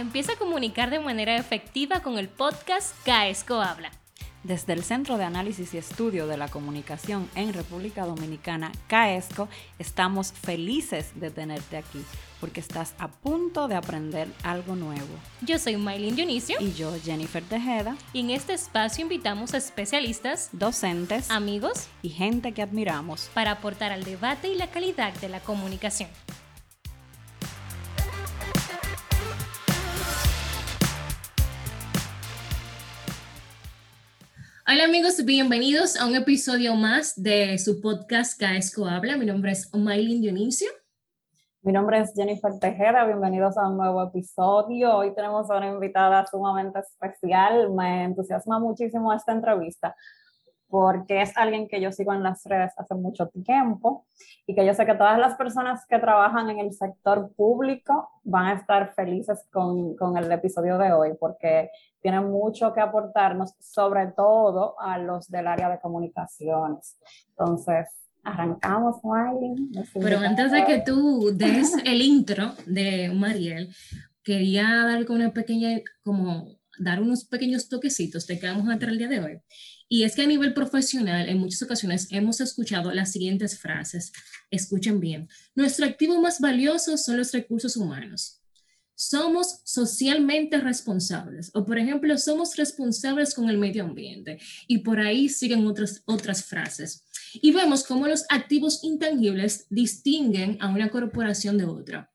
Empieza a comunicar de manera efectiva con el podcast Caesco Habla. Desde el Centro de Análisis y Estudio de la Comunicación en República Dominicana, CAESCO, estamos felices de tenerte aquí porque estás a punto de aprender algo nuevo. Yo soy Maylin Dionisio. Y yo, Jennifer Tejeda. Y en este espacio invitamos a especialistas, docentes, amigos y gente que admiramos para aportar al debate y la calidad de la comunicación. Hola amigos, bienvenidos a un episodio más de su podcast Caesco Habla. Mi nombre es Maylin Dionisio. Mi nombre es Jennifer Tejeda, bienvenidos a un nuevo episodio. Hoy tenemos a una invitada sumamente especial. Me entusiasma muchísimo esta entrevista porque es alguien que yo sigo en las redes hace mucho tiempo y que yo sé que todas las personas que trabajan en el sector público van a estar felices con, con el episodio de hoy porque tiene mucho que aportarnos, sobre todo a los del área de comunicaciones. Entonces, arrancamos, Miley. Pero antes de que tú des el intro de Mariel, quería dar una pequeña, como dar unos pequeños toquecitos de que vamos a traer el día de hoy. Y es que a nivel profesional, en muchas ocasiones hemos escuchado las siguientes frases. Escuchen bien. Nuestro activo más valioso son los recursos humanos somos socialmente responsables o por ejemplo somos responsables con el medio ambiente y por ahí siguen otras otras frases y vemos cómo los activos intangibles distinguen a una corporación de otra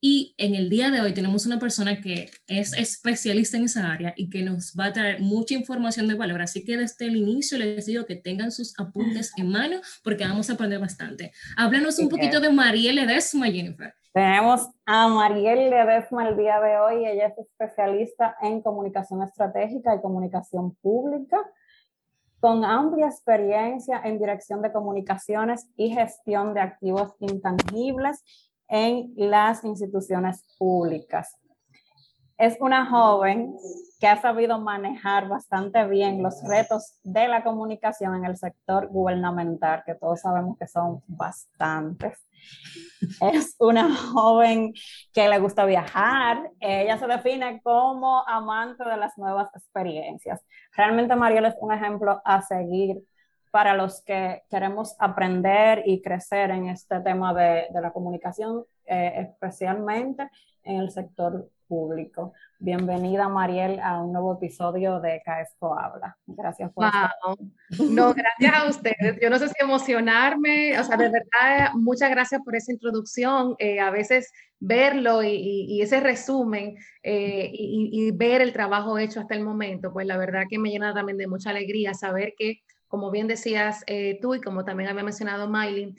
y en el día de hoy tenemos una persona que es especialista en esa área y que nos va a traer mucha información de valor. Así que desde el inicio les digo que tengan sus apuntes en mano porque vamos a aprender bastante. Háblanos un poquito de María Ledesma Jennifer. Tenemos a Mariel Ledesma el día de hoy. Ella es especialista en comunicación estratégica y comunicación pública, con amplia experiencia en dirección de comunicaciones y gestión de activos intangibles en las instituciones públicas. Es una joven que ha sabido manejar bastante bien los retos de la comunicación en el sector gubernamental, que todos sabemos que son bastantes es una joven que le gusta viajar. Ella se define como amante de las nuevas experiencias. Realmente Mariel es un ejemplo a seguir para los que queremos aprender y crecer en este tema de, la comunicación, eh, especialmente en el sector público. Bienvenida, Mariel, a un nuevo episodio de Caesco Habla. Gracias por wow. No, gracias a ustedes. Yo no sé si emocionarme, o sea, de verdad, muchas gracias por esa introducción. Eh, a veces verlo y, ese resumen eh, y, ver el trabajo hecho hasta el momento, pues la verdad que me llena también de mucha alegría saber que, como bien decías eh, tú y como también había mencionado Miley,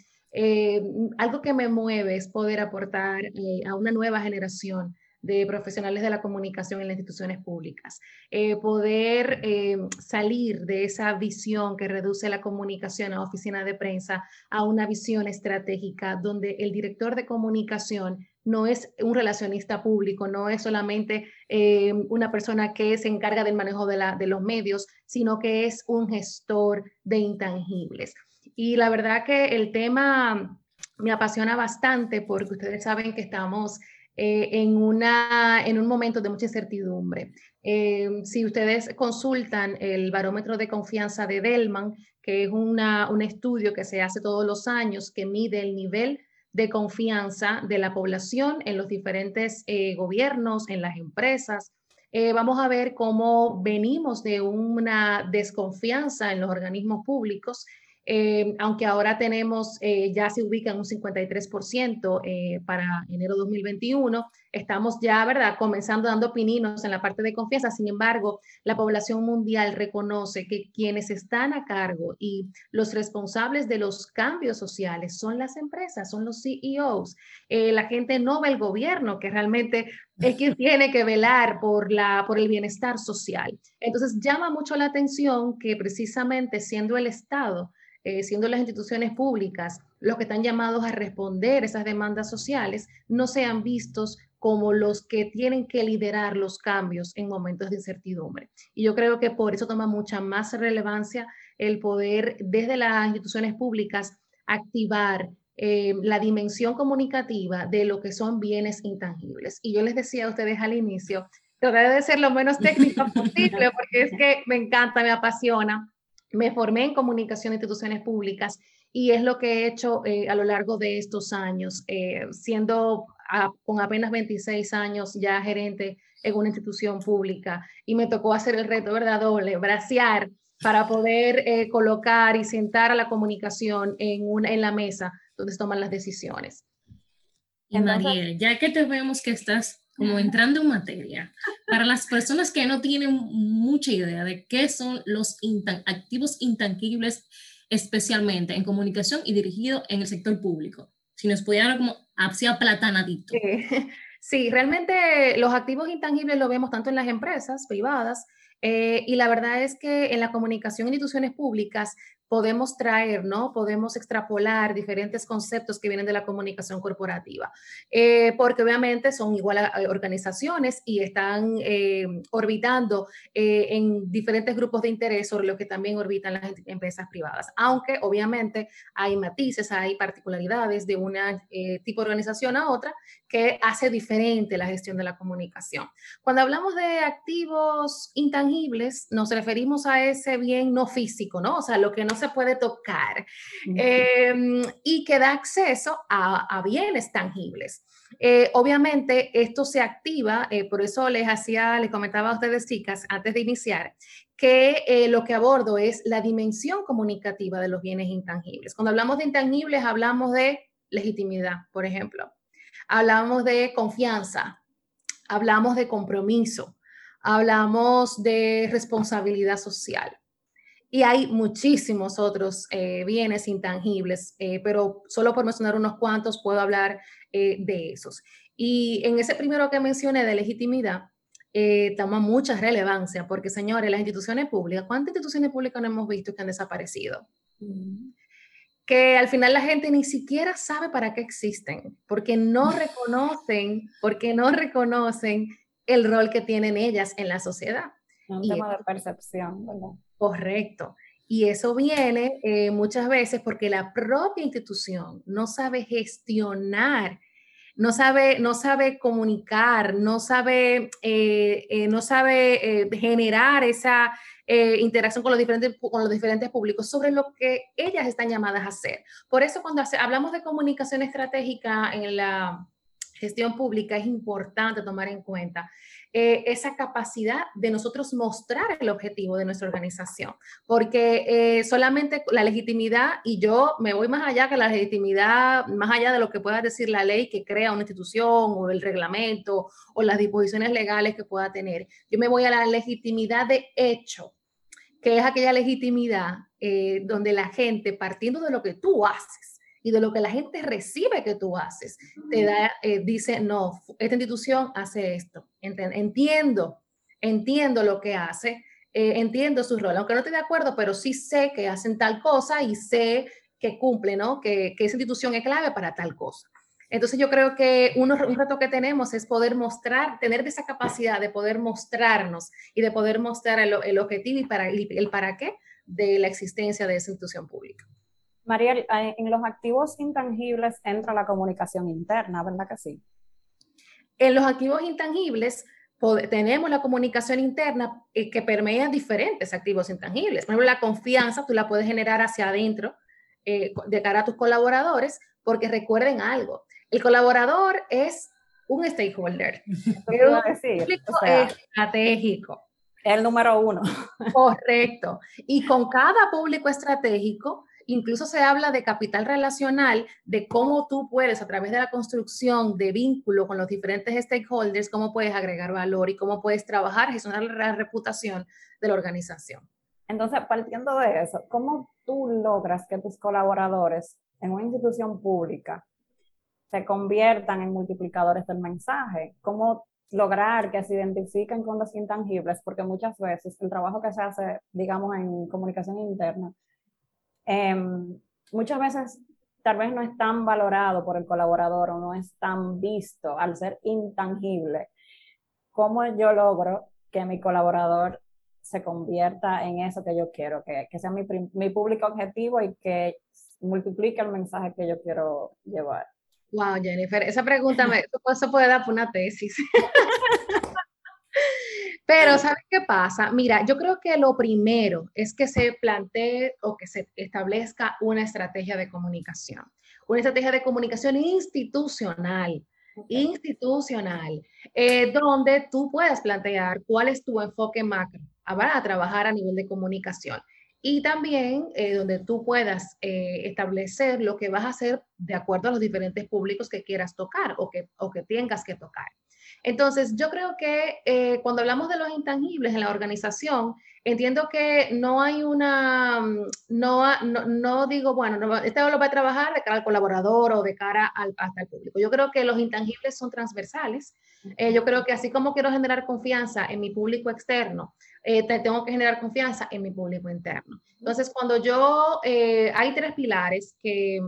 algo que me mueve es poder aportar a una nueva generación de profesionales de la comunicación en las instituciones públicas. Eh, poder eh, salir de esa visión que reduce la comunicación a oficina de prensa a una visión estratégica donde el director de comunicación no es un relacionista público, no es solamente eh, una persona que se encarga del manejo de, los medios, sino que es un gestor de intangibles. Y la verdad que el tema me apasiona bastante porque ustedes saben que estamos eh, en, una, en un momento de mucha incertidumbre. Eh, si ustedes consultan el barómetro de confianza de Delman, que es un estudio que se hace todos los años que mide el nivel de confianza de la población en los diferentes eh, gobiernos, en las empresas, vamos a ver cómo venimos de una desconfianza en los organismos públicos eh, aunque ahora tenemos, eh, ya se ubica en un 53% eh, para enero 2021, estamos ya, ¿verdad?, comenzando dando pininos en la parte de confianza. Sin embargo, la población mundial reconoce que quienes están a cargo y los responsables de los cambios sociales son las empresas, son los CEOs. la gente no ve el gobierno, que realmente es quien tiene que velar por, la, por el bienestar social. Entonces, llama mucho la atención que precisamente siendo el Estado, eh, siendo las instituciones públicas los que están llamados a responder esas demandas sociales, no sean vistos como los que tienen que liderar los cambios en momentos de incertidumbre. Y yo creo que por eso toma mucha más relevancia el poder desde las instituciones públicas activar eh, la dimensión comunicativa de lo que son bienes intangibles. Y yo les decía a ustedes al inicio, trataré de ser lo menos técnico posible porque es que me encanta, me apasiona. Me formé en comunicación de instituciones públicas y es lo que he hecho eh, a lo largo de estos años, eh, siendo con apenas 26 años ya gerente en una institución pública y me tocó hacer el reto, ¿verdad? Doble, bracear para poder eh, colocar y sentar a la comunicación en, una, en la mesa donde se toman las decisiones. Y Mariel, ya que te vemos que estás como entrando en materia, para las personas que no tienen mucha idea de qué son los activos intangibles, especialmente en comunicación y dirigido en el sector público, si nos pudieran como hacia platanadito. Sí, realmente los activos intangibles lo vemos tanto en las empresas privadas eh, y la verdad es que en la comunicación en instituciones públicas podemos traer, ¿no? Podemos extrapolar diferentes conceptos que vienen de la comunicación corporativa, eh, porque obviamente son igual a, organizaciones y están eh, orbitando eh, en diferentes grupos de interés sobre lo que también orbitan las empresas privadas, aunque obviamente hay matices, hay particularidades de un tipo de organización a otra que hace diferente la gestión de la comunicación. Cuando hablamos de activos intangibles, nos referimos a ese bien no físico, ¿no? O sea, lo que no se puede tocar em, y que da acceso a, bienes tangibles. Eh, obviamente esto se activa, eh, por eso les hacía, les comentaba a ustedes chicas antes de iniciar, que eh, lo que abordo es la dimensión comunicativa de los bienes intangibles. Cuando hablamos de intangibles hablamos de legitimidad, por ejemplo. Hablamos de confianza, hablamos de compromiso, hablamos de responsabilidad social. Y hay muchísimos otros eh, bienes intangibles, eh, pero solo por mencionar unos cuantos puedo hablar eh, de esos. Y en ese primero que mencioné de legitimidad, toma mucha relevancia, porque señores, las instituciones públicas, ¿cuántas instituciones públicas no hemos visto que han desaparecido? Mm. Que al final la gente ni siquiera sabe para qué existen, porque no reconocen, porque no reconocen el rol que tienen ellas en la sociedad. Un tema de percepción, ¿verdad? Correcto. Y eso viene eh, muchas veces porque la propia institución no sabe gestionar, no sabe, no sabe comunicar, no sabe, eh, eh, no sabe generar esa interacción con los, diferentes, con los diferentes públicos sobre lo que ellas están llamadas a hacer. Por eso cuando hablamos de comunicación estratégica en la gestión pública es importante tomar en cuenta eh, esa capacidad de nosotros mostrar el objetivo de nuestra organización, porque eh, solamente la legitimidad, y yo me voy más allá que la legitimidad, más allá de lo que pueda decir la ley que crea una institución o el reglamento o las disposiciones legales que pueda tener, yo me voy a la legitimidad de hecho, que es aquella legitimidad eh, donde la gente, partiendo de lo que tú haces, y de lo que la gente recibe que tú haces, te da, eh, dice, no, esta institución hace esto. Entiendo, entiendo lo que hace, eh, entiendo su rol, aunque no esté de acuerdo, pero sí sé que hacen tal cosa y sé que cumple, ¿no? Que, que esa institución es clave para tal cosa. Entonces yo creo que uno, un reto que tenemos es poder mostrar, tener esa capacidad de poder mostrarnos y de poder mostrar el, el objetivo y para, el para qué de la existencia de esa institución pública. Mariel, eh, en los activos intangibles entra la comunicación interna, ¿verdad que sí? En los activos intangibles tenemos la comunicación interna eh, que permea diferentes activos intangibles. Por ejemplo, la confianza tú la puedes generar hacia adentro eh, de cara a tus colaboradores, porque recuerden algo, el colaborador es un stakeholder, es estratégico. El número uno. Correcto. Y con cada público estratégico, Incluso se habla de capital relacional, de cómo tú puedes, a través de la construcción de vínculo con los diferentes stakeholders, cómo puedes agregar valor y cómo puedes trabajar, gestionar la reputación de la organización. Entonces, partiendo de eso, ¿cómo tú logras que tus colaboradores en una institución pública se conviertan en multiplicadores del mensaje? ¿Cómo lograr que se identifiquen con los intangibles? Porque muchas veces el trabajo que se hace, digamos, en comunicación interna, Em, muchas veces tal vez no es tan valorado por el colaborador o no es tan visto al ser intangible. ¿Cómo yo logro que mi colaborador se convierta en eso que yo quiero, que, que sea mi, mi, público objetivo y que multiplica el mensaje que yo quiero llevar. Wow, Jennifer, esa pregunta me, eso puede dar una tesis. Pero, ¿sabes qué pasa? Mira, yo creo que lo primero es que se plantee o que se establezca una estrategia de comunicación, una estrategia de comunicación institucional, institucional, eh, donde tú puedas plantear cuál es tu enfoque macro para trabajar a nivel de comunicación y también eh, donde tú puedas eh, establecer lo que vas a hacer de acuerdo a los diferentes públicos que quieras tocar o que, o que tengas que tocar. Entonces, yo creo que eh, cuando hablamos de los intangibles en la organización, entiendo que no hay una, mm, no, no, digo, bueno, no, este lo va a trabajar de cara al colaborador o de cara al, hasta el público. Yo creo que los intangibles son transversales. Eh, yo creo que así como quiero generar confianza en mi público externo, eh, tengo que generar confianza en mi público interno. Entonces, cuando yo, hay tres pilares que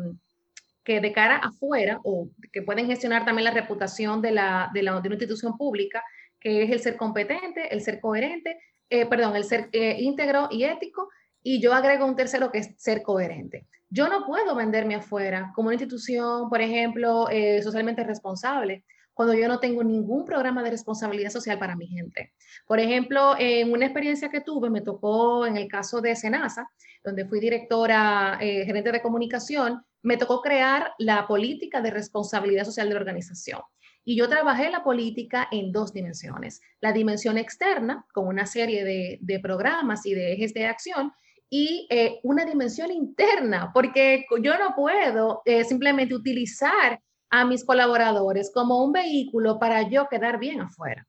que de cara afuera o que pueden gestionar también la reputación de, la, de, una institución pública, que es el ser competente, el ser coherente, eh, perdón, el ser eh, íntegro y ético, y yo agrego un tercero que es ser coherente. Yo no puedo venderme afuera como una institución, por ejemplo, eh, socialmente responsable, cuando yo no tengo ningún programa de responsabilidad social para mi gente. Por ejemplo, en una experiencia que tuve, me tocó en el caso de Senasa, donde fui directora, gerente de comunicación, me tocó crear la política de responsabilidad social de la organización. Y yo trabajé la política en dos dimensiones. La dimensión externa, con una serie de, programas y de ejes de acción, y eh, una dimensión interna, porque yo no puedo eh, simplemente utilizar a mis colaboradores como un vehículo para yo quedar bien afuera.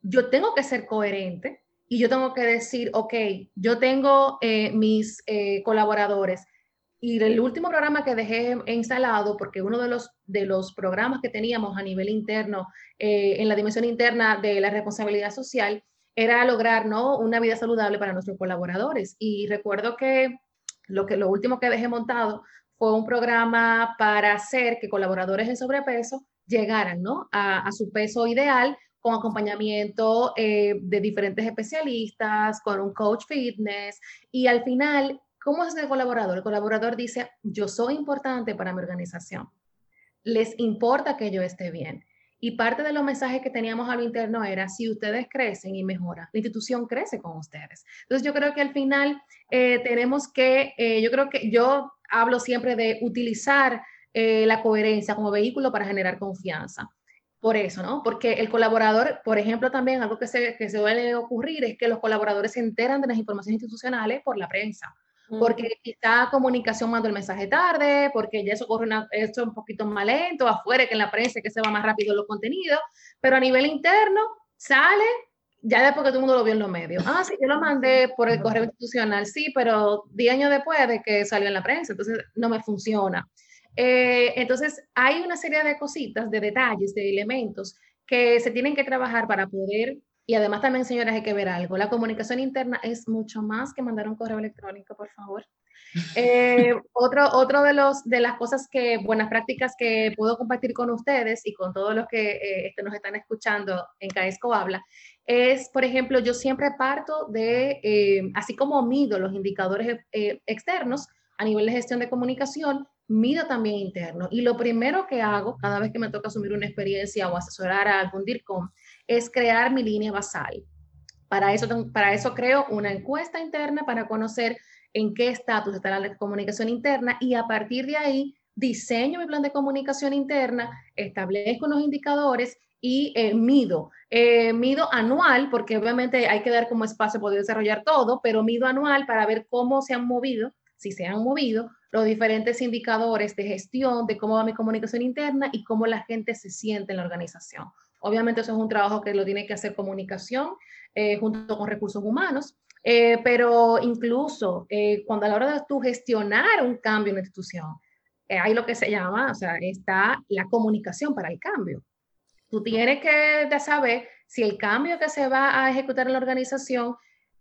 Yo tengo que ser coherente y yo tengo que decir, ok, yo tengo eh, mis colaboradores y el último programa que dejé instalado, porque uno de los, de los programas que teníamos a nivel interno, eh, en la dimensión interna de la responsabilidad social, era lograr ¿no? una vida saludable para nuestros colaboradores. Y recuerdo que lo, que lo último que dejé montado fue un programa para hacer que colaboradores en sobrepeso llegaran ¿no? a, su peso ideal con acompañamiento eh, de diferentes especialistas, con un coach fitness y al final ¿Cómo es el colaborador? El colaborador dice, yo soy importante para mi organización. Les importa que yo esté bien. Y parte de los mensajes que teníamos al interno era, si ustedes crecen y mejoran, la institución crece con ustedes. Entonces yo creo que al final eh, tenemos que, eh, yo creo que yo hablo siempre de utilizar eh, la coherencia como vehículo para generar confianza. Por eso, ¿no? Porque el colaborador, por ejemplo, también algo que se, que se suele ocurrir es que los colaboradores se enteran de las informaciones institucionales por la prensa porque quizá comunicación mandó el mensaje tarde, porque ya eso corre una, esto un poquito más lento, afuera que en la prensa que se va más rápido los contenidos, pero a nivel interno sale ya después que todo el mundo lo vio en los medios. Ah, sí, yo lo mandé por el correo institucional, sí, pero 10 años después de que salió en la prensa, entonces no me funciona. Eh, entonces, hay una serie de cositas, de detalles, de elementos que se tienen que trabajar para poder y además también, señoras, hay que ver algo. La comunicación interna es mucho más que mandar un correo electrónico, por favor. Eh, otro otro de, los, de las cosas que, buenas prácticas que puedo compartir con ustedes y con todos los que eh, este, nos están escuchando en Caesco Habla, es, por ejemplo, yo siempre parto de, eh, así como mido los indicadores externos a nivel de gestión de comunicación, mido también interno. Y lo primero que hago cada vez que me toca asumir una experiencia o asesorar a algún DIRCOM es crear mi línea basal. Para eso, para eso creo una encuesta interna para conocer en qué estatus está la comunicación interna y a partir de ahí diseño mi plan de comunicación interna, establezco unos indicadores y eh, mido. Eh, mido anual, porque obviamente hay que dar como espacio poder desarrollar todo, pero mido anual para ver cómo se han movido, si se han movido, los diferentes indicadores de gestión, de cómo va mi comunicación interna y cómo la gente se siente en la organización. Obviamente eso es un trabajo que lo tiene que hacer comunicación eh, junto con recursos humanos, eh, pero incluso eh, cuando a la hora de tú gestionar un cambio en la institución, hay lo que se llama, o sea, está la comunicación para el cambio. Tú tienes que saber si el cambio que se va a ejecutar en la organización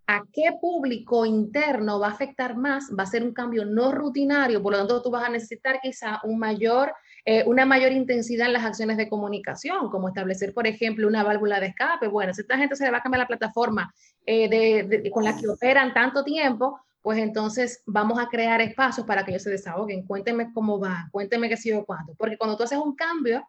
a qué público interno va a afectar más, va a ser un cambio no rutinario, por lo tanto tú vas a necesitar quizá un mayor eh, una mayor intensidad en las acciones de comunicación, como establecer, por ejemplo, una válvula de escape. Bueno, si esta gente se le va a cambiar la plataforma eh, con la que operan tanto tiempo, pues entonces vamos a crear espacios para que ellos se desahoguen. Cuéntenme cómo va, cuéntenme qué sido cuándo. Porque cuando tú haces un cambio,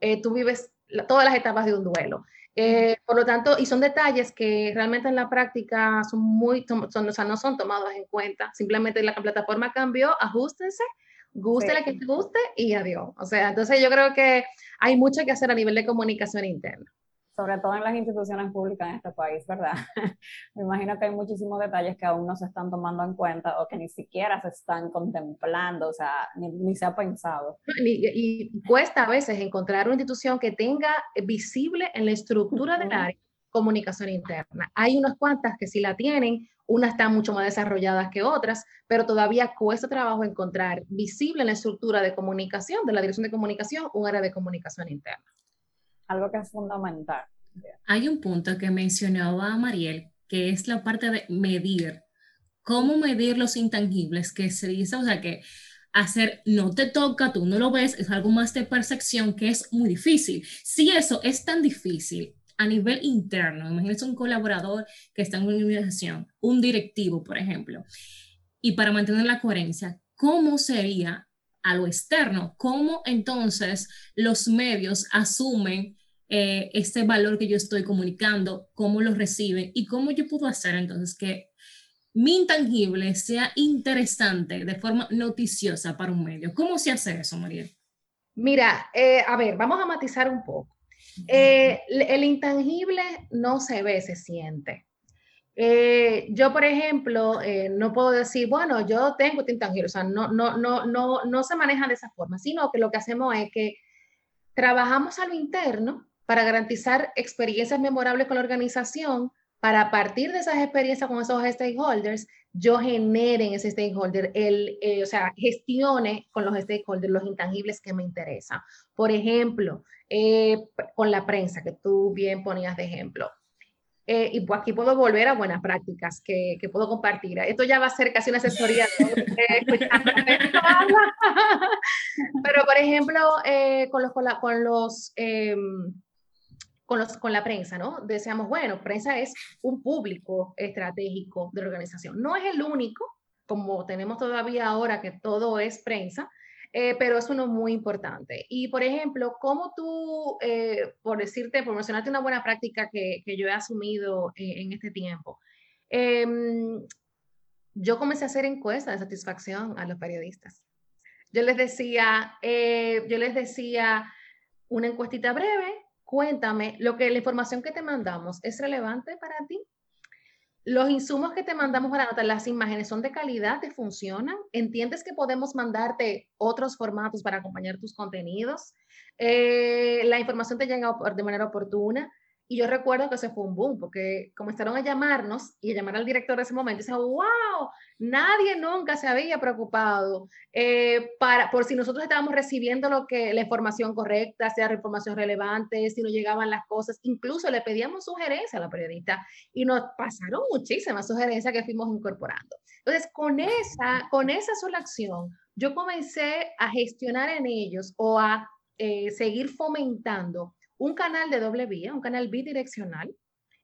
eh, tú vives todas las etapas de un duelo. Eh, por lo tanto, y son detalles que realmente en la práctica son muy, son, o sea, no son tomados en cuenta. Simplemente la plataforma cambió, ajustense, guste la que te guste y adiós. O sea, entonces yo creo que hay mucho que hacer a nivel de comunicación interna sobre todo en las instituciones públicas en este país, ¿verdad? Me imagino que hay muchísimos detalles que aún no se están tomando en cuenta o que ni siquiera se están contemplando, o sea, ni, se ha pensado. Y, cuesta a veces encontrar una institución que tenga visible en la estructura del área comunicación interna. Hay unas cuantas que sí la tienen, unas están mucho más desarrolladas que otras, pero todavía cuesta trabajo encontrar visible en la estructura de comunicación, de la dirección de comunicación, un área de comunicación interna algo que es fundamental. Hay un punto que mencionaba Mariel, que es la parte de medir. ¿Cómo medir los intangibles? Que se dice, o sea, que hacer no te toca, tú no lo ves, es algo más de percepción que es muy difícil. Si eso es tan difícil a nivel interno, imagínese un colaborador que está en una organización, un directivo, por ejemplo, y para mantener la coherencia, ¿cómo sería a lo externo. ¿Cómo entonces los medios asumen eh, este valor que yo estoy comunicando? ¿Cómo lo reciben? ¿Y cómo yo puedo hacer entonces que mi intangible sea interesante de forma noticiosa para un medio? ¿Cómo se hace eso, María? Mira, eh, a ver, vamos a matizar un poco. Eh, el intangible no se ve, se siente. Eh, yo, por ejemplo, eh, no puedo decir, bueno, yo tengo este intangible, o sea, no, no, no, no, no se maneja de esa forma, sino que lo que hacemos es que trabajamos a lo interno para garantizar experiencias memorables con la organización, para partir de esas experiencias con esos stakeholders, yo genere en ese stakeholder, el, eh, o sea, gestione con los stakeholders los intangibles que me interesan. Por ejemplo, con la prensa, que tú bien ponías de ejemplo eh, y pues aquí puedo volver a buenas prácticas que, que, puedo compartir. Esto ya va a ser casi una asesoría. Pero, por ejemplo, eh, con, los, con, la, con, los, em, con, los, con la prensa, ¿no? Deseamos, bueno, prensa es un público estratégico de la organización. No es el único, como tenemos todavía ahora que todo es prensa, eh, pero es uno muy importante. Y, por ejemplo, ¿cómo tú, eh, por decirte, por mencionarte una buena práctica que, que yo he asumido eh, en este tiempo, em, yo comencé a hacer encuestas de satisfacción a los periodistas. Yo les decía, yo les decía una encuestita breve, cuéntame, lo que la información que te mandamos es relevante para ti. Los insumos que te mandamos para anotar las imágenes son de calidad, te funcionan. ¿Entiendes que podemos mandarte otros formatos para acompañar tus contenidos? Eh, la información te llega de manera oportuna. Y yo recuerdo que ese fue un boom, porque comenzaron a llamarnos y a llamar al director de ese momento y decía, wow, nadie nunca se había preocupado eh, para, por si nosotros estábamos recibiendo lo que, la información correcta, sea información relevante, si no llegaban las cosas. Incluso le pedíamos sugerencias a la periodista y nos pasaron muchísimas sugerencias que fuimos incorporando. Entonces, con esa, con esa sola acción, yo comencé a gestionar en ellos o a eh, seguir fomentando un canal de doble vía, un canal bidireccional,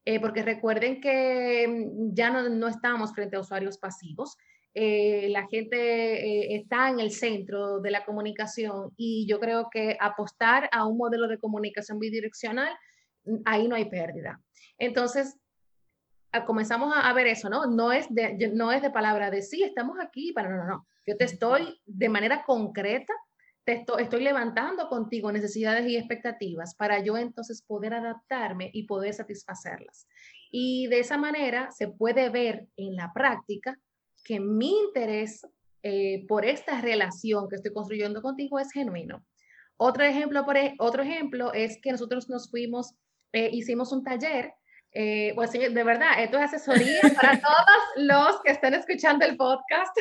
eh, porque recuerden que mm, ya no, no, estamos frente a usuarios pasivos. Eh, la gente eh, está en el centro de la comunicación y yo creo que apostar a un modelo de comunicación bidireccional, mm, ahí no hay pérdida. Entonces, comenzamos a, ver eso, ¿no? No es, de, no es de palabra de sí, estamos aquí, para no, no, no. Yo te estoy de manera concreta estoy, levantando contigo necesidades y expectativas para yo entonces poder adaptarme y poder satisfacerlas. Y de esa manera se puede ver en la práctica que mi interés eh, por esta relación que estoy construyendo contigo es genuino. Otro ejemplo, e, otro ejemplo es que nosotros nos fuimos, eh, hicimos un taller eh, pues de verdad, esto es asesoría para todos los que estén escuchando el podcast.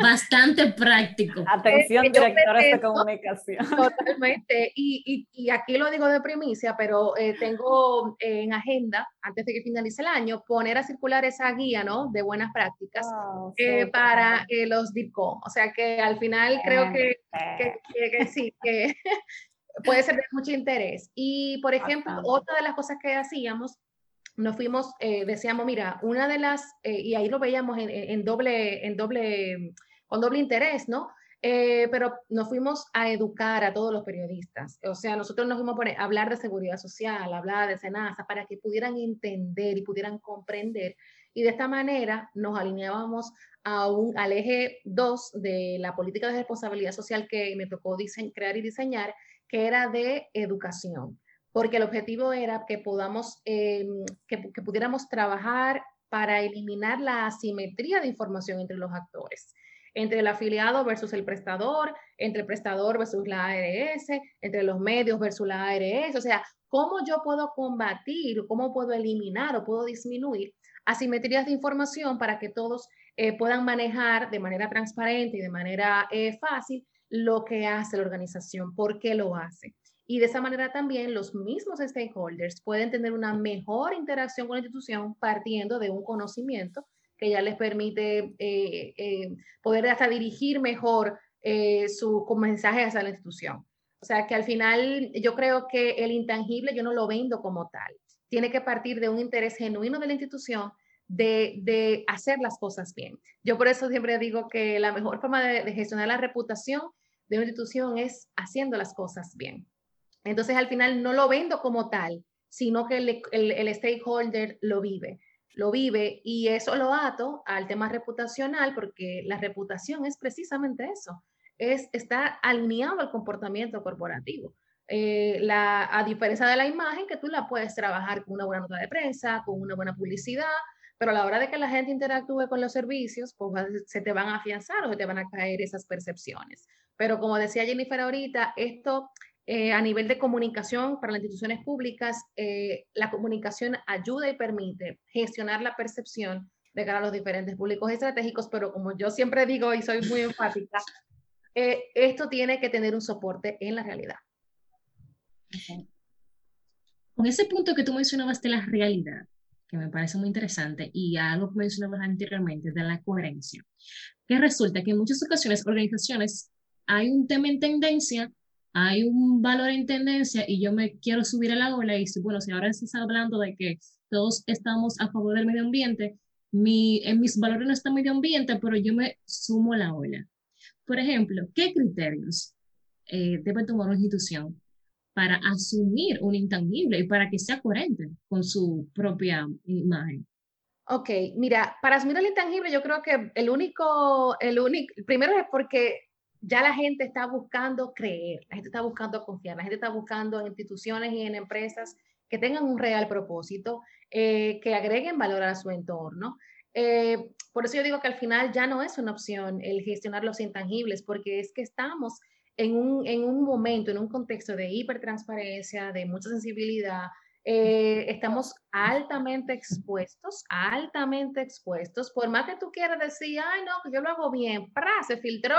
Bastante práctico. Atención, directores de comunicación. Totalmente. Y, y, y, aquí lo digo de primicia, pero eh, tengo en agenda, antes de que finalice el año, poner a circular esa guía, ¿no? De buenas prácticas eh, para los DIPCO. O sea que al final creo que, que, que sí, que puede ser de mucho interés. Y, por ejemplo, otra de las cosas que hacíamos nos fuimos, eh, decíamos, mira, una de las, eh, y ahí lo veíamos en, doble, en doble, con doble interés, ¿no? Eh, pero nos fuimos a educar a todos los periodistas. O sea, nosotros nos fuimos a, hablar de seguridad social, hablar de SENASA, para que pudieran entender y pudieran comprender. Y de esta manera nos alineábamos a un, al eje 2 de la política de responsabilidad social que me tocó crear y diseñar, que era de educación porque el objetivo era que podamos, em, que, pudiéramos trabajar para eliminar la asimetría de información entre los actores, entre el afiliado versus el prestador, entre el prestador versus la ARS, entre los medios versus la ARS, o sea, cómo yo puedo combatir, cómo puedo eliminar o puedo disminuir asimetrías de información para que todos eh, puedan manejar de manera transparente y de manera eh, fácil lo que hace la organización, por qué lo hace. Y de esa manera también los mismos stakeholders pueden tener una mejor interacción con la institución partiendo de un conocimiento que ya les permite eh, eh, poder hasta dirigir mejor eh, su mensaje hacia la institución. O sea que al final yo creo que el intangible yo no lo vendo como tal. Tiene que partir de un interés genuino de la institución de, de hacer las cosas bien. Yo por eso siempre digo que la mejor forma de, de gestionar la reputación de una institución es haciendo las cosas bien. Entonces, al final no lo vendo como tal, sino que el, stakeholder lo vive, lo vive y eso lo ato al tema reputacional porque la reputación es precisamente eso, es estar alineado al comportamiento corporativo. Eh, la, a diferencia de la imagen, que tú la puedes trabajar con una buena nota de prensa, con una buena publicidad, pero a la hora de que la gente interactúe con los servicios, pues se te van a afianzar o se te van a caer esas percepciones. Pero como decía Jennifer ahorita, esto eh, a nivel de comunicación para las instituciones públicas, eh, la comunicación ayuda y permite gestionar la percepción de cara a los diferentes públicos estratégicos, pero como yo siempre digo y soy muy enfática, eh, esto tiene que tener un soporte en la realidad. Con ese punto que tú mencionabas de la realidad, que me parece muy interesante, y algo que mencionabas anteriormente de la coherencia, que resulta que en muchas ocasiones organizaciones hay un tema en tendencia hay un valor en tendencia y yo me quiero subir a la ola y bueno, si ahora se está hablando de que todos estamos a favor del medio ambiente, mi, en mis valores no está medio ambiente, pero yo me sumo a la ola. Por ejemplo, ¿qué criterios eh, debe tomar una institución para asumir un intangible y para que sea coherente con su propia imagen? Ok, mira, para asumir el intangible yo creo que el único, el único, primero es porque ya la gente está buscando creer, la gente está buscando confiar, la gente está buscando en instituciones y en empresas que tengan un real propósito, eh, que agreguen valor a su entorno. Eh, por eso yo digo que al final ya no es una opción el gestionar los intangibles, porque es que estamos en un, en un momento, en un contexto de hipertransparencia, de mucha sensibilidad, eh, estamos altamente expuestos, altamente expuestos, por más que tú quieras decir, ay, no, que yo lo hago bien, ¡pra! se filtró,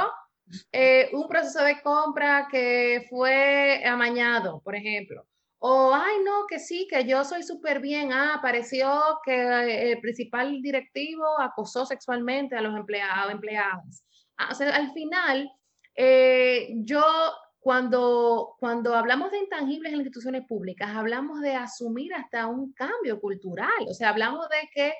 eh, un proceso de compra que fue amañado, por ejemplo. O, ay, no, que sí, que yo soy súper bien. Ah, pareció que el principal directivo acosó sexualmente a los empleados, empleadas. Ah, o sea, al final, eh, yo, cuando, cuando hablamos de intangibles en las instituciones públicas, hablamos de asumir hasta un cambio cultural. O sea, hablamos de que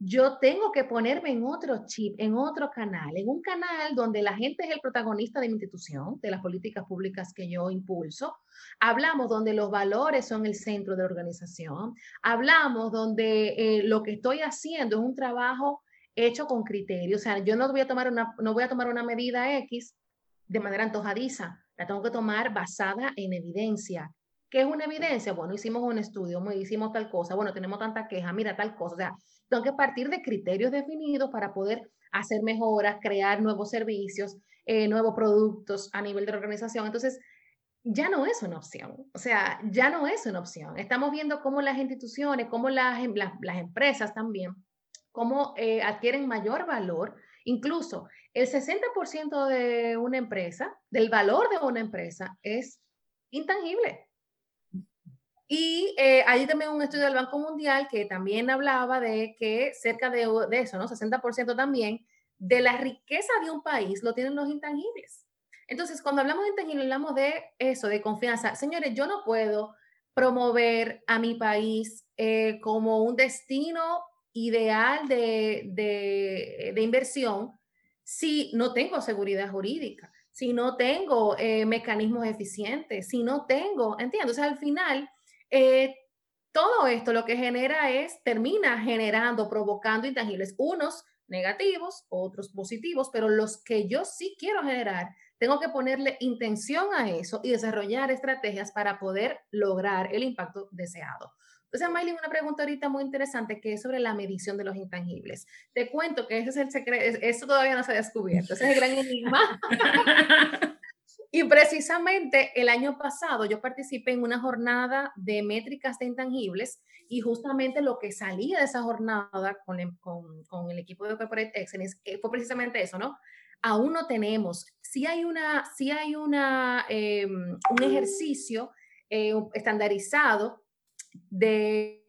yo tengo que ponerme en otro chip, en otro canal, en un canal donde la gente es el protagonista de mi institución, de las políticas públicas que yo impulso. Hablamos donde los valores son el centro de la organización. Hablamos donde eh, lo que estoy haciendo es un trabajo hecho con criterio. O sea, yo no voy a tomar una, no voy a tomar una medida X de manera antojadiza. La tengo que tomar basada en evidencia. ¿Qué es una evidencia? Bueno, hicimos un estudio, hicimos tal cosa, bueno, tenemos tanta queja, mira tal cosa. O sea, tengo que partir de criterios definidos para poder hacer mejoras, crear nuevos servicios, eh, nuevos productos a nivel de la organización. Entonces, ya no es una opción. O sea, ya no es una opción. Estamos viendo cómo las instituciones, cómo las, em, las, empresas también, cómo eh, adquieren mayor valor. Incluso el 60% de una empresa, del valor de una empresa, es intangible. Y eh, hay también un estudio del Banco Mundial que también hablaba de que cerca de, de eso, ¿no? 60% también de la riqueza de un país lo tienen los intangibles. Entonces, cuando hablamos de intangibles, hablamos de eso, de confianza. Señores, yo no puedo promover a mi país eh, como un destino ideal de, de, inversión si no tengo seguridad jurídica, si no tengo eh, mecanismos eficientes, si no tengo, entiendo, o sea, al final, eh, todo esto lo que genera es, termina generando, provocando intangibles, unos negativos, otros positivos, pero los que yo sí quiero generar, tengo que ponerle intención a eso y desarrollar estrategias para poder lograr el impacto deseado. Entonces, Maylin, una pregunta ahorita muy interesante que es sobre la medición de los intangibles. Te cuento que ese es el secreto, eso todavía no se ha descubierto, ese es el gran enigma. y precisamente el año pasado yo participé en una jornada de métricas de intangibles y justamente lo que salía de esa jornada con el, con, con el equipo de Corporate Excellence eh, fue precisamente eso, ¿no? Aún no tenemos, si hay, una, si hay una, em, un ejercicio eh, estandarizado de,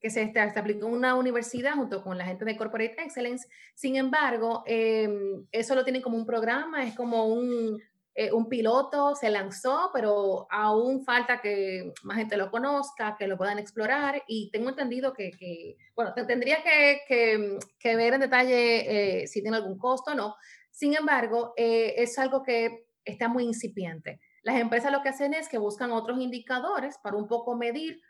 que se, se, aplicó en una universidad junto con la gente de Corporate Excellence. Sin embargo, em, eso lo tienen como un programa, es como un, eh, un piloto, se lanzó, pero aún falta que más gente lo conozca, que lo puedan explorar y tengo entendido que, que bueno, tendría que, que, ver en detalle eh, si tiene algún costo o no. Sin embargo, eh, es algo que está muy incipiente. Las empresas lo que hacen es que buscan otros indicadores para un poco medir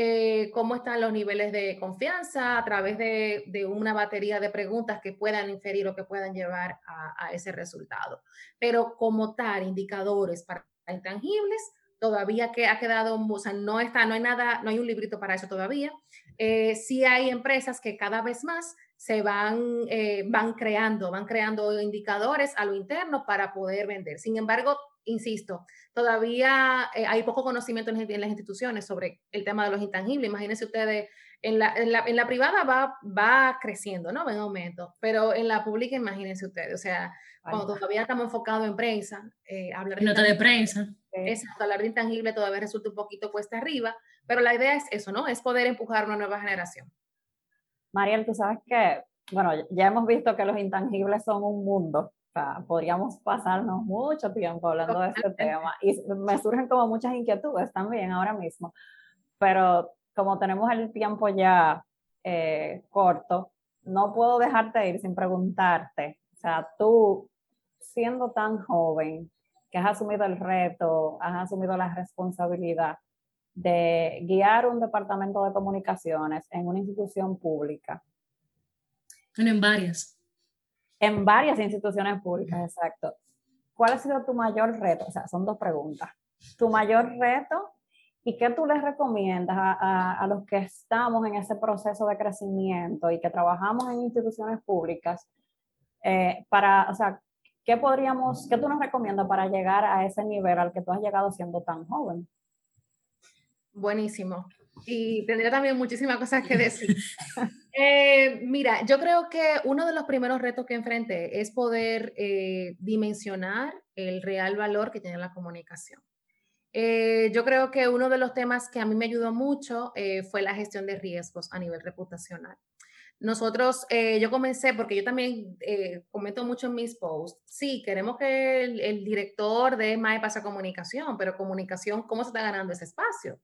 eh, cómo están los niveles de confianza a través de, una batería de preguntas que puedan inferir o que puedan llevar a, ese resultado. Pero como tal, indicadores para intangibles, todavía que ha quedado, o sea, no está, no hay nada, no hay un librito para eso todavía. Eh, sí hay empresas que cada vez más se van, eh, van creando, van creando indicadores a lo interno para poder vender. Sin embargo, insisto, todavía eh, hay poco conocimiento en, las instituciones sobre el tema de los intangibles. Imagínense ustedes, en la, en la, en la privada va, va creciendo, ¿no? Va en aumento, pero en la pública, imagínense ustedes, o sea, cuando todavía estamos enfocados en prensa, eh, hablar de... Nota de prensa. Exacto, hablar de intangible todavía resulta un poquito cuesta arriba, pero la idea es eso, ¿no? Es poder empujar una nueva generación. Mariel, tú sabes que, bueno, ya hemos visto que los intangibles son un mundo, podríamos pasarnos mucho tiempo hablando de este tema y me surgen como muchas inquietudes también ahora mismo, pero como tenemos el tiempo ya eh, corto, no puedo dejarte ir sin preguntarte, o sea, tú siendo tan joven, que has asumido el reto, has asumido la responsabilidad de guiar un departamento de comunicaciones en una institución pública. En varias en varias instituciones públicas, exacto. ¿Cuál ha sido tu mayor reto? O sea, son dos preguntas. Tu mayor reto y qué tú les recomiendas a, a, los que estamos en ese proceso de crecimiento y que trabajamos en instituciones públicas eh, para, o sea, ¿qué podríamos, qué tú nos recomiendas para llegar a ese nivel al que tú has llegado siendo tan joven? Buenísimo. Y tendría también muchísimas cosas que decir. Eh, mira, yo creo que uno de los primeros retos que enfrenté es poder eh, dimensionar el real valor que tiene la comunicación. Eh, yo creo que uno de los temas que a mí me ayudó mucho fue la gestión de riesgos a nivel reputacional. Nosotros, yo comencé, porque yo también comento mucho en mis posts, sí, queremos que el, el director de MAE pase a comunicación, pero comunicación, ¿cómo se está ganando ese espacio?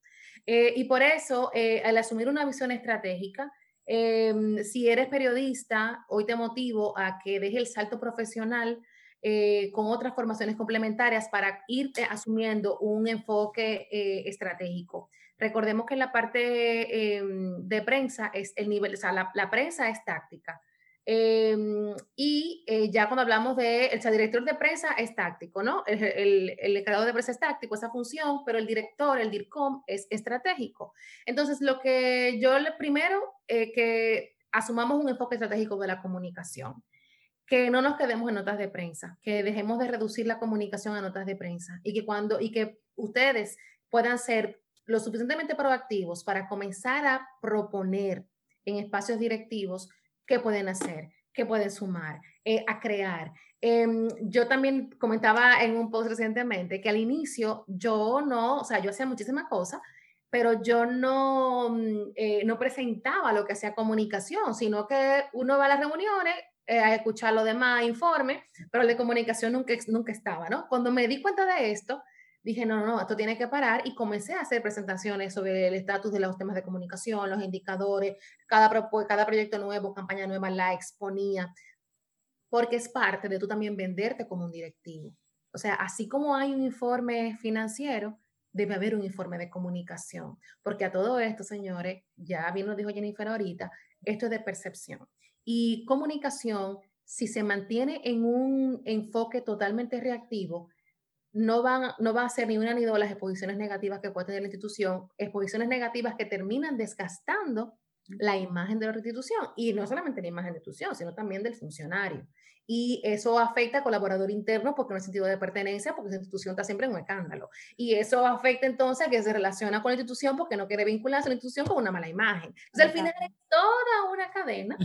Y por eso, al asumir una visión estratégica, Em, si eres periodista, hoy te motivo a que deje el salto profesional eh, con otras formaciones complementarias para ir asumiendo un enfoque eh, estratégico. Recordemos que la parte em, de prensa es el nivel, o sea, la prensa es táctica. Em, y eh, ya cuando hablamos de, el director de prensa es táctico, ¿no? El, el, el de prensa es táctico, esa función, pero el director, el DIRCOM, es estratégico. Entonces, lo que yo le primero, eh, que asumamos un enfoque estratégico de la comunicación, que no nos quedemos en notas de prensa, que dejemos de reducir la comunicación a notas de prensa y que cuando, y que ustedes puedan ser lo suficientemente proactivos para comenzar a proponer en espacios directivos qué pueden hacer, qué pueden sumar, eh, a crear. Em, yo también comentaba en un post recientemente que al inicio yo no, o sea, yo hacía muchísimas cosas, pero yo no, mm, eh, no presentaba lo que hacía comunicación, sino que uno va a las reuniones eh, a escuchar los demás informes, pero el de comunicación nunca, nunca estaba, ¿no? Cuando me di cuenta de esto, dije, no, no, no, esto tiene que parar y comencé a hacer presentaciones sobre el estatus de los temas de comunicación, los indicadores, cada, cada proyecto nuevo, campaña nueva, la exponía, porque es parte de tú también venderte como un directivo. O sea, así como hay un informe financiero, debe haber un informe de comunicación, porque a todo esto, señores, ya bien lo dijo Jennifer ahorita, esto es de percepción. Y comunicación, si se mantiene en un enfoque totalmente reactivo, no, van, no va a ser ni una ni dos las exposiciones negativas que puede tener la institución, exposiciones negativas que terminan desgastando la imagen de la institución y no solamente la imagen de la institución, sino también del funcionario. Y eso afecta al colaborador interno porque no hay sentido de pertenencia, porque esa institución está siempre en un escándalo. Y eso afecta entonces a que se relaciona con la institución porque no quiere vincularse a la institución con una mala imagen. Entonces, al final es toda una cadena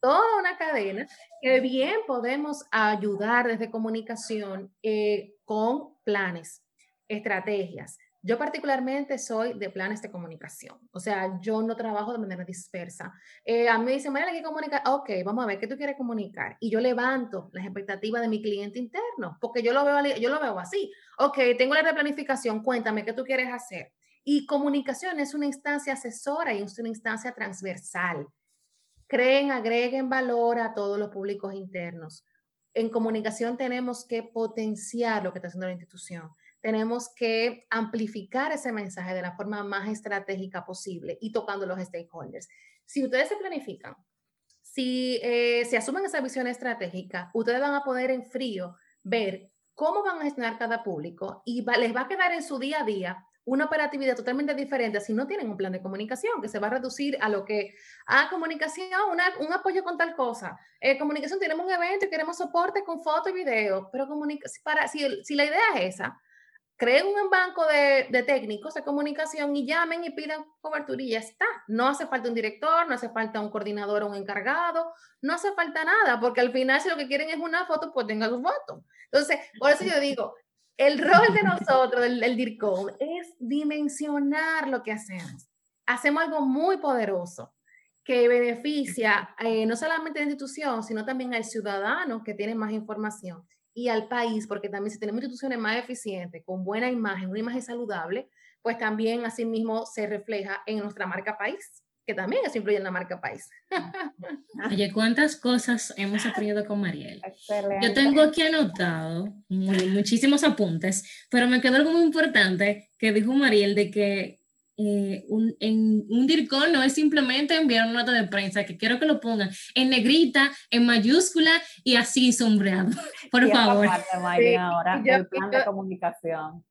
toda una cadena que bien podemos ayudar desde comunicación eh, con planes, estrategias. Yo particularmente soy de planes de comunicación, o sea, yo no trabajo de manera dispersa. Eh, a mí me dicen, María, que comunicar. Ok, vamos a ver, ¿qué tú quieres comunicar? Y yo levanto las expectativas de mi cliente interno, porque yo lo veo, yo lo veo así. Ok, tengo la replanificación, cuéntame, ¿qué tú quieres hacer? Y comunicación es una instancia asesora y es una instancia transversal creen, agreguen valor a todos los públicos internos. En comunicación tenemos que potenciar lo que está haciendo la institución. Tenemos que amplificar ese mensaje de la forma más estratégica posible y tocando los stakeholders. Si ustedes se planifican, si eh, se asumen esa visión estratégica, ustedes van a poder en frío ver cómo van a gestionar cada público y les va a quedar en su día a día una operatividad totalmente diferente si no tienen un plan de comunicación, que se va a reducir a lo que, ah, comunicación, un apoyo con tal cosa. Eh, comunicación, tenemos un evento y queremos soporte con foto y video, pero para, si, si la idea es esa, creen un banco de, de, técnicos de comunicación y llamen y pidan cobertura y ya está. No hace falta un director, no hace falta un coordinador o un encargado, no hace falta nada, porque al final si lo que quieren es una foto, pues tengan su foto. Entonces, por eso yo digo, el rol de nosotros, del, del DIRCOM, es dimensionar lo que hacemos. Hacemos algo muy poderoso que beneficia eh, no solamente a la institución, sino también al ciudadano que tiene más información y al país, porque también si tenemos instituciones más eficientes, con buena imagen, una imagen saludable, pues también así mismo se refleja en nuestra marca país que también eso influye en la marca país. Oye, ¿cuántas cosas hemos aprendido con Mariel? Yo tengo aquí anotado muchísimos apuntes, pero me quedó algo muy importante que dijo Mariel de que eh, un, en un DIRCON no es simplemente enviar una nota de prensa, que quiero que lo pongan en negrita, en mayúscula y así sombreado, por favor. ahora, el plan de comunicación.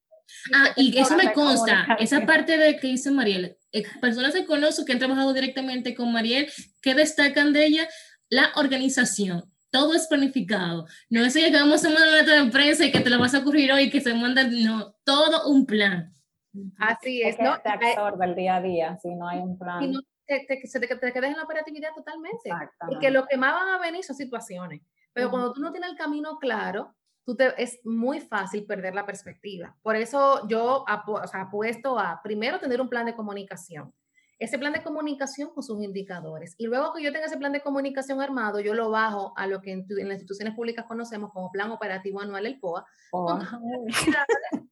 Ah, y eso me consta, esa parte de que dice Mariel, eh, personas que conozco que han trabajado directamente con Mariel, que destacan de ella la organización. Todo es planificado. No es que vamos a mandar una nota de prensa y que te lo vas a ocurrir hoy que se manda, no, todo un plan. Así es, ¿no? Te absorbe el día a día si no hay un plan. Y no, te, te, te, te, quedes en la operatividad totalmente. Porque lo que más van a venir son situaciones. Pero cuando tú no tienes el camino claro, es muy fácil perder la perspectiva. Por eso yo apuesto a primero tener un plan de comunicación. Ese plan de comunicación con sus indicadores. Y luego que yo tenga ese plan de comunicación armado, yo lo bajo a lo que en, las instituciones públicas conocemos como Plan Operativo Anual, el POA.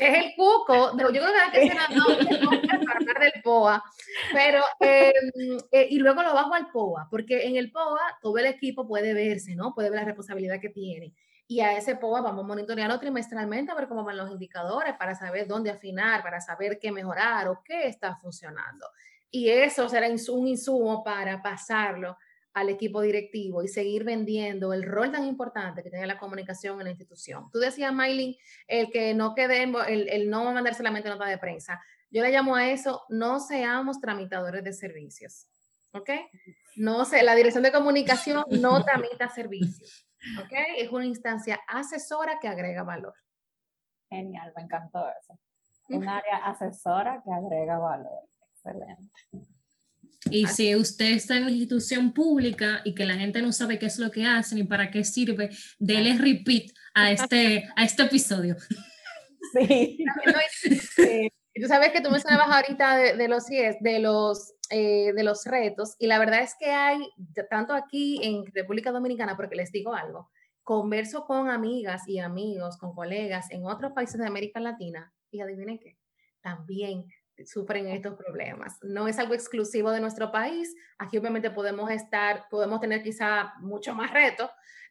es el cuco. Yo creo que hay que ser no, del POA. Pero, em, eh, y luego lo bajo al POA, porque en el POA todo el equipo puede verse, ¿no? Puede ver la responsabilidad que tiene y a ese POA vamos a monitorearlo trimestralmente a ver cómo van los indicadores para saber dónde afinar, para saber qué mejorar o qué está funcionando. Y eso será un insumo para pasarlo al equipo directivo y seguir vendiendo el rol tan importante que tiene la comunicación en la institución. Tú decías, Maylin, el que no quedemos, el, el no mandar solamente nota de prensa. Yo le llamo a eso, no seamos tramitadores de servicios. ¿Ok? No sé, la dirección de comunicación no tramita servicios. ¿Ok? Es una instancia asesora que agrega valor. Genial, me encantó eso. Un área asesora que agrega valor. Excelente. Y si usted está en una institución pública y que la gente no sabe qué es lo que hacen y para qué sirve, dele repeat a este, a este episodio. Sí. Y tú sabes que tú me mencionabas ahorita de, de los de los eh, de los retos y la verdad es que hay tanto aquí en República Dominicana, porque les digo algo, converso con amigas y amigos, con colegas en otros países de América Latina y adivinen qué, también sufren estos problemas. No es algo exclusivo de nuestro país. Aquí obviamente podemos estar, podemos tener quizá mucho más retos,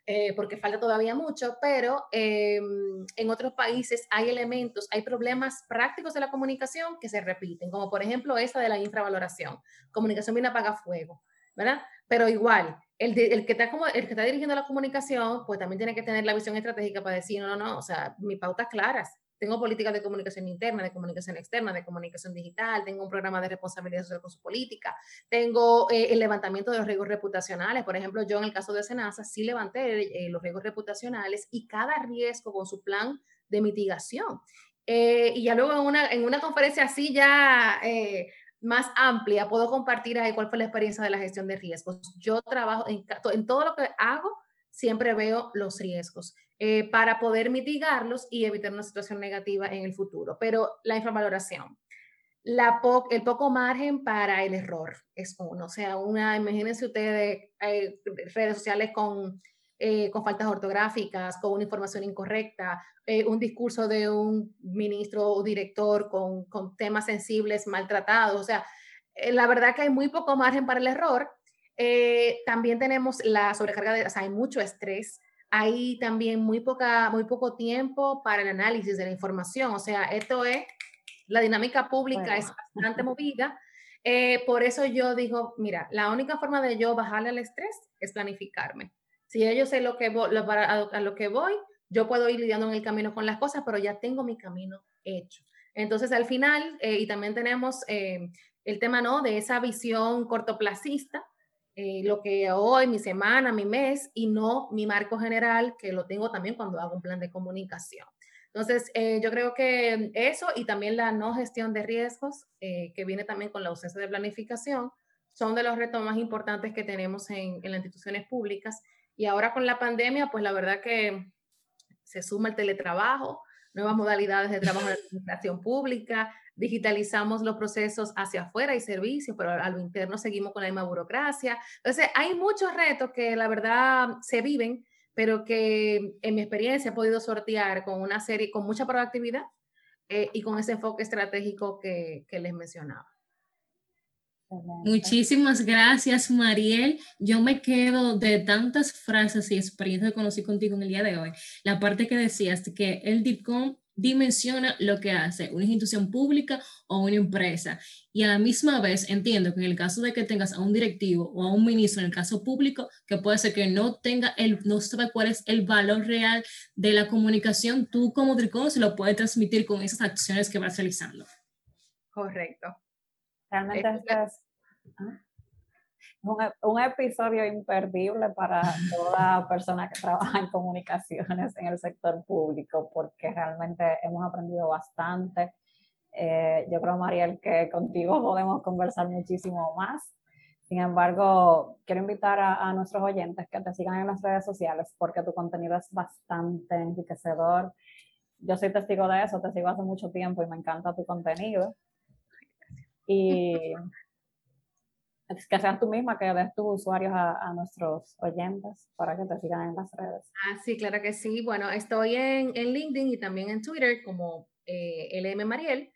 eh, porque falta todavía mucho, pero em, en otros países hay elementos, hay problemas prácticos de la comunicación que se repiten, como por ejemplo esta de la infravaloración. Comunicación viene a apagar fuego, ¿verdad? Pero igual, el, el, que está como, el que está dirigiendo la comunicación, pues también tiene que tener la visión estratégica para decir, no, no, no, o sea, mis pautas claras. Tengo políticas de comunicación interna, de comunicación externa, de comunicación digital, tengo un programa de responsabilidad social con su política, tengo eh, el levantamiento de los riesgos reputacionales. Por ejemplo, yo en el caso de Senasa sí levanté eh, los riesgos reputacionales y cada riesgo con su plan de mitigación. Eh, y ya luego en una, en una conferencia así ya más amplia, puedo compartir ahí cuál fue la experiencia de la gestión de riesgos. Yo trabajo en, en todo lo que hago, siempre veo los riesgos eh, para poder mitigarlos y evitar una situación negativa en el futuro. Pero la infravaloración, la el poco margen para el error es uno. O sea, una, imagínense ustedes eh, redes sociales con, eh, con faltas ortográficas, con una información incorrecta, un discurso de un ministro o director con, con temas sensibles maltratados. O sea, la verdad que hay muy poco margen para el error. También tenemos la sobrecarga de, o sea, hay mucho estrés hay también muy, poca, muy poco tiempo para el análisis de la información. O sea, esto es, la dinámica pública es bastante movida. Eh, por eso yo digo, mira, la única forma de yo bajarle el estrés es planificarme. Si yo sé lo que voy, a, lo que voy, yo puedo ir lidiando en el camino con las cosas, pero ya tengo mi camino hecho. Entonces, al final, eh, y también tenemos eh, el tema, ¿no? De esa visión cortoplacista, eh, lo que hoy, mi semana, mi mes, y no mi marco general, que lo tengo también cuando hago un plan de comunicación. Entonces, eh, yo creo que eso y también la no gestión de riesgos, eh, que viene también con la ausencia de planificación, son de los retos más importantes que tenemos en, en las instituciones públicas. Y ahora con la pandemia, pues la verdad que se suma el teletrabajo, nuevas modalidades de trabajo en la administración pública, digitalizamos los procesos hacia afuera y servicios, pero a lo interno seguimos con la misma burocracia. Entonces, hay muchos retos que la verdad se viven, pero que en mi experiencia he podido sortear con una serie, con mucha proactividad eh, y con ese enfoque estratégico que, que les mencionaba. Muchísimas gracias, Mariel. Yo me quedo de tantas frases y experiencias que conocí contigo en el día de hoy. La parte que decías que el DIPCOM dimensiona lo que hace una institución pública o una empresa. Y a la misma vez entiendo que en el caso de que tengas a un directivo o a un ministro, en el caso público, que puede ser que no tenga el, no sabe cuál es el valor real de la comunicación, tú como DIPCOM se lo puedes transmitir con esas acciones que vas realizando. Correcto. Realmente es ¿ah? un, un, episodio imperdible para toda persona que trabaja en comunicaciones en el sector público, porque realmente hemos aprendido bastante. Eh, yo creo, Mariel, que contigo podemos conversar muchísimo más. Sin embargo, quiero invitar a, a, nuestros oyentes que te sigan en las redes sociales porque tu contenido es bastante enriquecedor. Yo soy testigo de eso, te sigo hace mucho tiempo y me encanta tu contenido. Y que seas tú misma que des tus usuarios a, nuestros oyentes para que te sigan en las redes. Ah, sí, claro que sí. Bueno, estoy en, en LinkedIn y también en Twitter como eh, LM Mariel.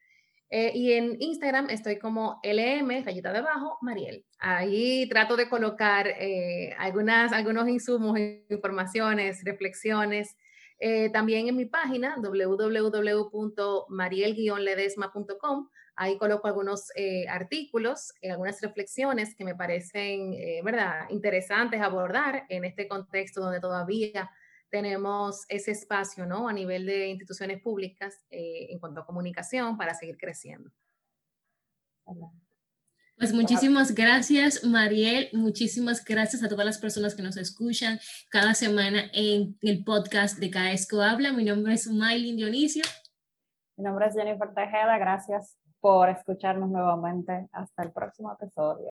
Eh, y en Instagram estoy como LM, rayita debajo, Mariel. Ahí trato de colocar eh, algunas, algunos insumos, informaciones, reflexiones. Eh, también en mi página www.mariel-ledesma.com Ahí coloco algunos eh, artículos, eh, algunas reflexiones que me parecen, eh, ¿verdad?, interesantes abordar en este contexto donde todavía tenemos ese espacio, ¿no?, a nivel de instituciones públicas en cuanto a comunicación para seguir creciendo. Pues muchísimas gracias, Mariel. Muchísimas gracias a todas las personas que nos escuchan cada semana en el podcast de Caesco Habla. Mi nombre es Maylin Dionisio. Mi nombre es Jennifer Tejeda. Gracias por escucharnos nuevamente. Hasta el próximo episodio.